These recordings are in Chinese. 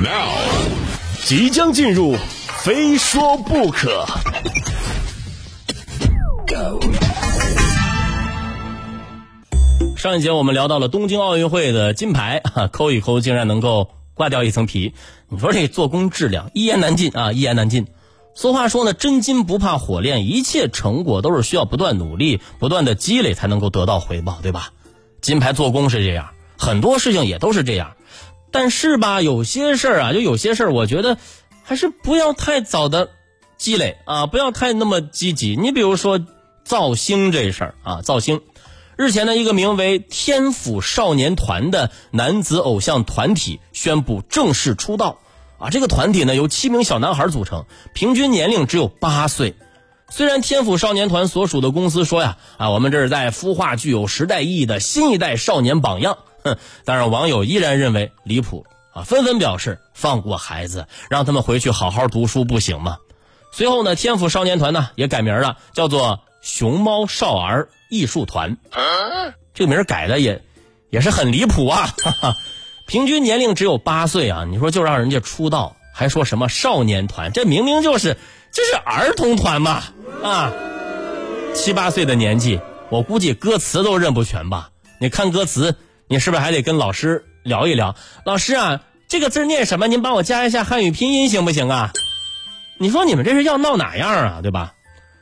Now，即将进入，非说不可。上一节我们聊到了东京奥运会的金牌，哈 抠一抠竟然能够刮掉一层皮。你说这做工质量一言难尽啊，一言难尽。俗话说呢，真金不怕火炼，一切成果都是需要不断努力、不断的积累才能够得到回报，对吧？金牌做工是这样，很多事情也都是这样。但是吧，有些事儿啊，就有些事儿，我觉得还是不要太早的积累啊，不要太那么积极。你比如说造星这事儿啊，造星。日前呢，一个名为天府少年团的男子偶像团体宣布正式出道。啊，这个团体呢由七名小男孩组成，平均年龄只有八岁。虽然天府少年团所属的公司说呀，啊，我们这是在孵化具有时代意义的新一代少年榜样。哼，但是网友依然认为离谱啊，纷纷表示放过孩子，让他们回去好好读书不行吗？随后呢，天府少年团呢也改名了，叫做熊猫少儿。艺术团，这个名改的也也是很离谱啊！哈哈，平均年龄只有八岁啊！你说就让人家出道，还说什么少年团？这明明就是这是儿童团嘛！啊，七八岁的年纪，我估计歌词都认不全吧？你看歌词，你是不是还得跟老师聊一聊？老师啊，这个字念什么？您帮我加一下汉语拼音行不行啊？你说你们这是要闹哪样啊？对吧？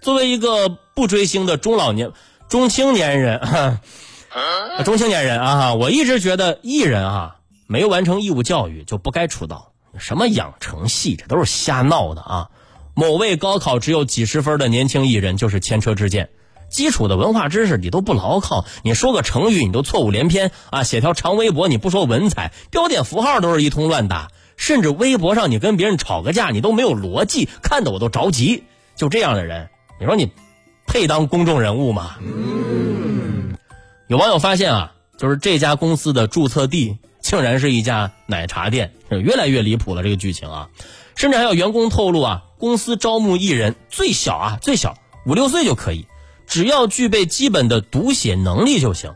作为一个不追星的中老年。中青年人，中青年人啊！我一直觉得艺人啊，没完成义务教育就不该出道。什么养成系，这都是瞎闹的啊！某位高考只有几十分的年轻艺人就是前车之鉴，基础的文化知识你都不牢靠，你说个成语你都错误连篇啊！写条长微博你不说文采，标点符号都是一通乱打，甚至微博上你跟别人吵个架你都没有逻辑，看得我都着急。就这样的人，你说你？配当公众人物吗？有网友发现啊，就是这家公司的注册地竟然是一家奶茶店，越来越离谱了。这个剧情啊，甚至还有员工透露啊，公司招募艺人最小啊，最小五六岁就可以，只要具备基本的读写能力就行。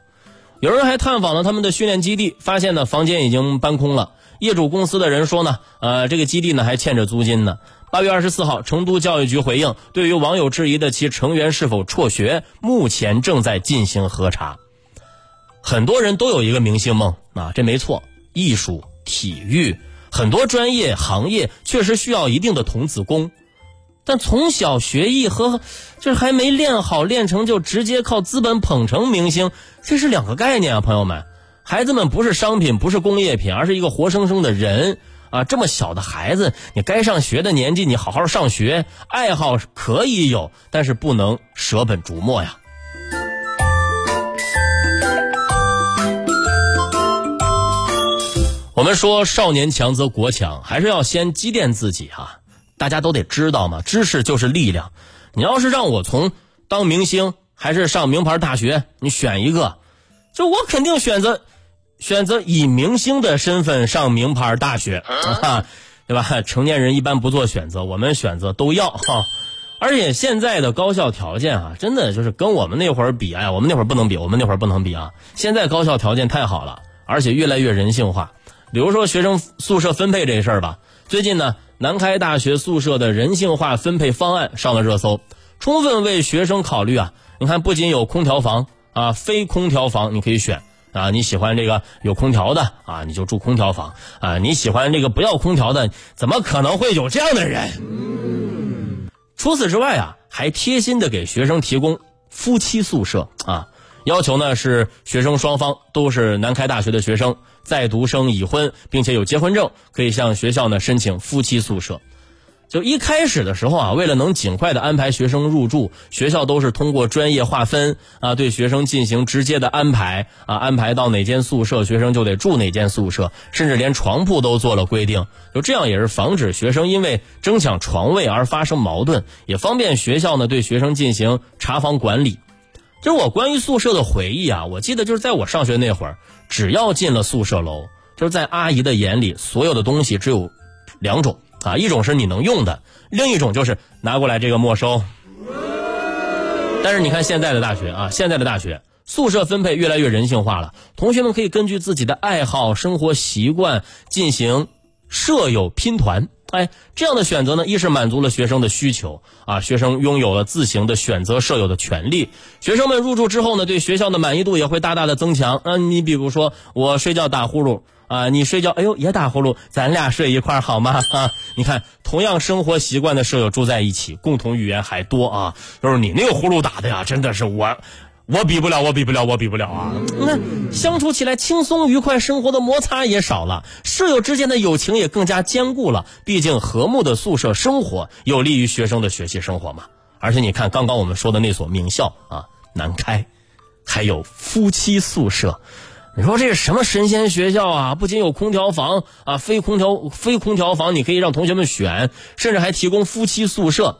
有人还探访了他们的训练基地，发现呢房间已经搬空了。业主公司的人说呢，呃，这个基地呢还欠着租金呢。八月二十四号，成都教育局回应，对于网友质疑的其成员是否辍学，目前正在进行核查。很多人都有一个明星梦啊，这没错。艺术、体育，很多专业行业确实需要一定的童子功，但从小学艺和这还没练好练成就直接靠资本捧成明星，这是两个概念啊，朋友们。孩子们不是商品，不是工业品，而是一个活生生的人。啊，这么小的孩子，你该上学的年纪，你好好上学，爱好可以有，但是不能舍本逐末呀。我们说少年强则国强，还是要先积淀自己哈。大家都得知道嘛，知识就是力量。你要是让我从当明星还是上名牌大学，你选一个，就我肯定选择。选择以明星的身份上名牌大学，啊，对吧？成年人一般不做选择，我们选择都要哈。而且现在的高校条件啊，真的就是跟我们那会儿比，哎，我们那会儿不能比，我们那会儿不能比啊。现在高校条件太好了，而且越来越人性化。比如说学生宿舍分配这事儿吧，最近呢，南开大学宿舍的人性化分配方案上了热搜，充分为学生考虑啊。你看，不仅有空调房啊，非空调房你可以选。啊，你喜欢这个有空调的啊，你就住空调房啊。你喜欢这个不要空调的，怎么可能会有这样的人？除此之外啊，还贴心的给学生提供夫妻宿舍啊，要求呢是学生双方都是南开大学的学生，在读生已婚并且有结婚证，可以向学校呢申请夫妻宿舍。就一开始的时候啊，为了能尽快的安排学生入住，学校都是通过专业划分啊，对学生进行直接的安排啊，安排到哪间宿舍，学生就得住哪间宿舍，甚至连床铺都做了规定。就这样也是防止学生因为争抢床位而发生矛盾，也方便学校呢对学生进行查房管理。就是我关于宿舍的回忆啊，我记得就是在我上学那会儿，只要进了宿舍楼，就是在阿姨的眼里，所有的东西只有两种。啊，一种是你能用的，另一种就是拿过来这个没收。但是你看现在的大学啊，现在的大学宿舍分配越来越人性化了，同学们可以根据自己的爱好、生活习惯进行舍友拼团。哎，这样的选择呢，一是满足了学生的需求啊，学生拥有了自行的选择舍友的权利。学生们入住之后呢，对学校的满意度也会大大的增强。嗯，你比如说我睡觉打呼噜啊，你睡觉哎呦也打呼噜，咱俩睡一块好吗？啊，你看同样生活习惯的舍友住在一起，共同语言还多啊。就是你那个呼噜打的呀，真的是我。我比不了，我比不了，我比不了啊！那相处起来轻松愉快，生活的摩擦也少了，舍友之间的友情也更加坚固了。毕竟和睦的宿舍生活有利于学生的学习生活嘛。而且你看，刚刚我们说的那所名校啊，南开，还有夫妻宿舍，你说这是什么神仙学校啊？不仅有空调房啊，非空调非空调房你可以让同学们选，甚至还提供夫妻宿舍。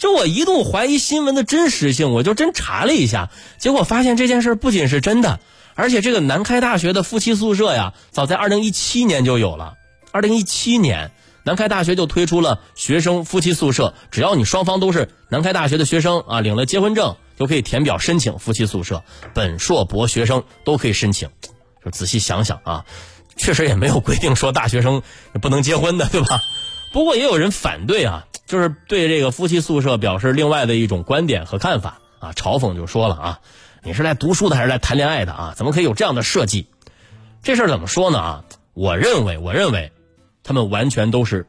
就我一度怀疑新闻的真实性，我就真查了一下，结果发现这件事不仅是真的，而且这个南开大学的夫妻宿舍呀，早在二零一七年就有了。二零一七年，南开大学就推出了学生夫妻宿舍，只要你双方都是南开大学的学生啊，领了结婚证就可以填表申请夫妻宿舍，本硕博学生都可以申请。就仔细想想啊，确实也没有规定说大学生不能结婚的，对吧？不过也有人反对啊。就是对这个夫妻宿舍表示另外的一种观点和看法啊，嘲讽就说了啊，你是来读书的还是来谈恋爱的啊？怎么可以有这样的设计？这事儿怎么说呢啊？我认为，我认为，他们完全都是。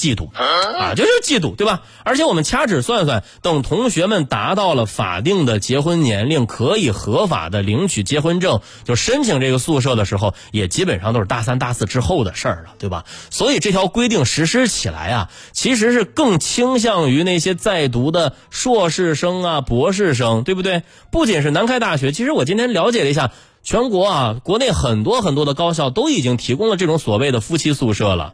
嫉妒啊，就是嫉妒，对吧？而且我们掐指算算，等同学们达到了法定的结婚年龄，可以合法的领取结婚证，就申请这个宿舍的时候，也基本上都是大三、大四之后的事儿了，对吧？所以这条规定实施起来啊，其实是更倾向于那些在读的硕士生啊、博士生，对不对？不仅是南开大学，其实我今天了解了一下，全国啊，国内很多很多的高校都已经提供了这种所谓的夫妻宿舍了。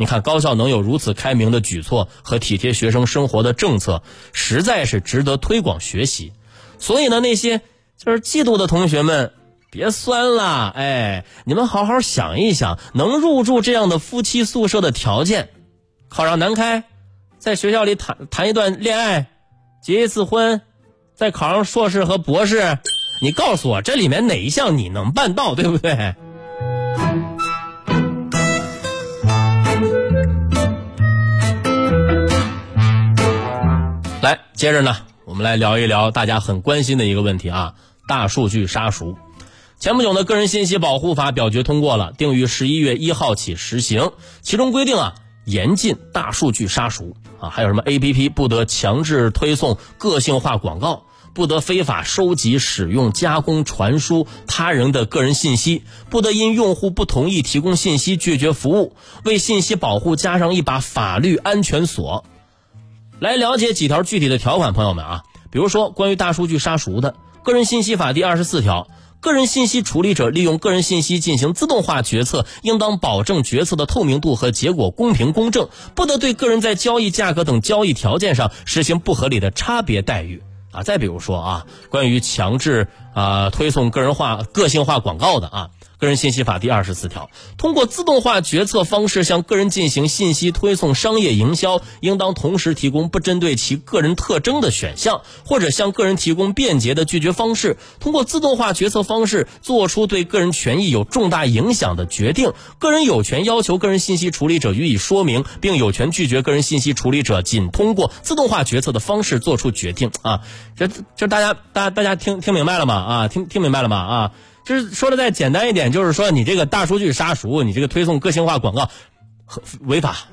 你看，高校能有如此开明的举措和体贴学生生活的政策，实在是值得推广学习。所以呢，那些就是嫉妒的同学们，别酸了，哎，你们好好想一想，能入住这样的夫妻宿舍的条件，考上南开，在学校里谈谈一段恋爱，结一次婚，再考上硕士和博士，你告诉我，这里面哪一项你能办到，对不对？接着呢，我们来聊一聊大家很关心的一个问题啊，大数据杀熟。前不久呢，个人信息保护法表决通过了，定于十一月一号起实行。其中规定啊，严禁大数据杀熟啊，还有什么 A P P 不得强制推送个性化广告，不得非法收集、使用、加工、传输他人的个人信息，不得因用户不同意提供信息拒绝服务，为信息保护加上一把法律安全锁。来了解几条具体的条款，朋友们啊，比如说关于大数据杀熟的，《个人信息法》第二十四条，个人信息处理者利用个人信息进行自动化决策，应当保证决策的透明度和结果公平公正，不得对个人在交易价格等交易条件上实行不合理的差别待遇啊。再比如说啊，关于强制啊推送个人化、个性化广告的啊。个人信息法第二十四条，通过自动化决策方式向个人进行信息推送商业营销，应当同时提供不针对其个人特征的选项，或者向个人提供便捷的拒绝方式。通过自动化决策方式做出对个人权益有重大影响的决定，个人有权要求个人信息处理者予以说明，并有权拒绝个人信息处理者仅通过自动化决策的方式做出决定。啊，这这大家大大家听听明白了吗？啊，听听明白了吗？啊。就是说的再简单一点，就是说你这个大数据杀熟，你这个推送个性化广告，违法。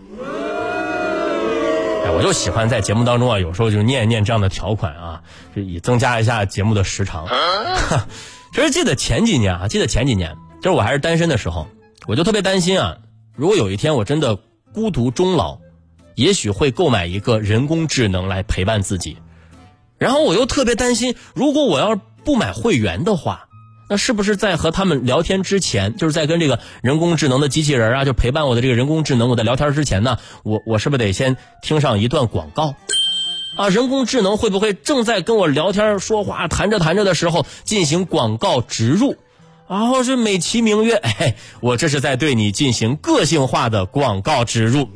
哎，我就喜欢在节目当中啊，有时候就念一念这样的条款啊，就以增加一下节目的时长。其实记得前几年啊，记得前几年，就是我还是单身的时候，我就特别担心啊，如果有一天我真的孤独终老，也许会购买一个人工智能来陪伴自己。然后我又特别担心，如果我要不买会员的话。那是不是在和他们聊天之前，就是在跟这个人工智能的机器人啊，就陪伴我的这个人工智能，我在聊天之前呢，我我是不是得先听上一段广告？啊，人工智能会不会正在跟我聊天说话，谈着谈着的时候进行广告植入，然后是美其名曰，哎，我这是在对你进行个性化的广告植入。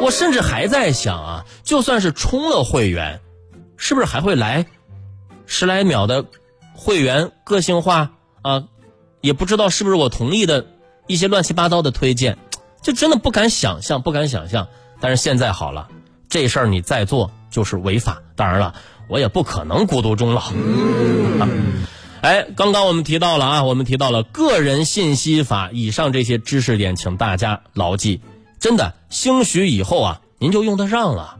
我甚至还在想啊，就算是充了会员，是不是还会来十来秒的？会员个性化啊，也不知道是不是我同意的一些乱七八糟的推荐，就真的不敢想象，不敢想象。但是现在好了，这事儿你再做就是违法。当然了，我也不可能孤独终老。啊哎，刚刚我们提到了啊，我们提到了个人信息法，以上这些知识点，请大家牢记。真的，兴许以后啊，您就用得上了。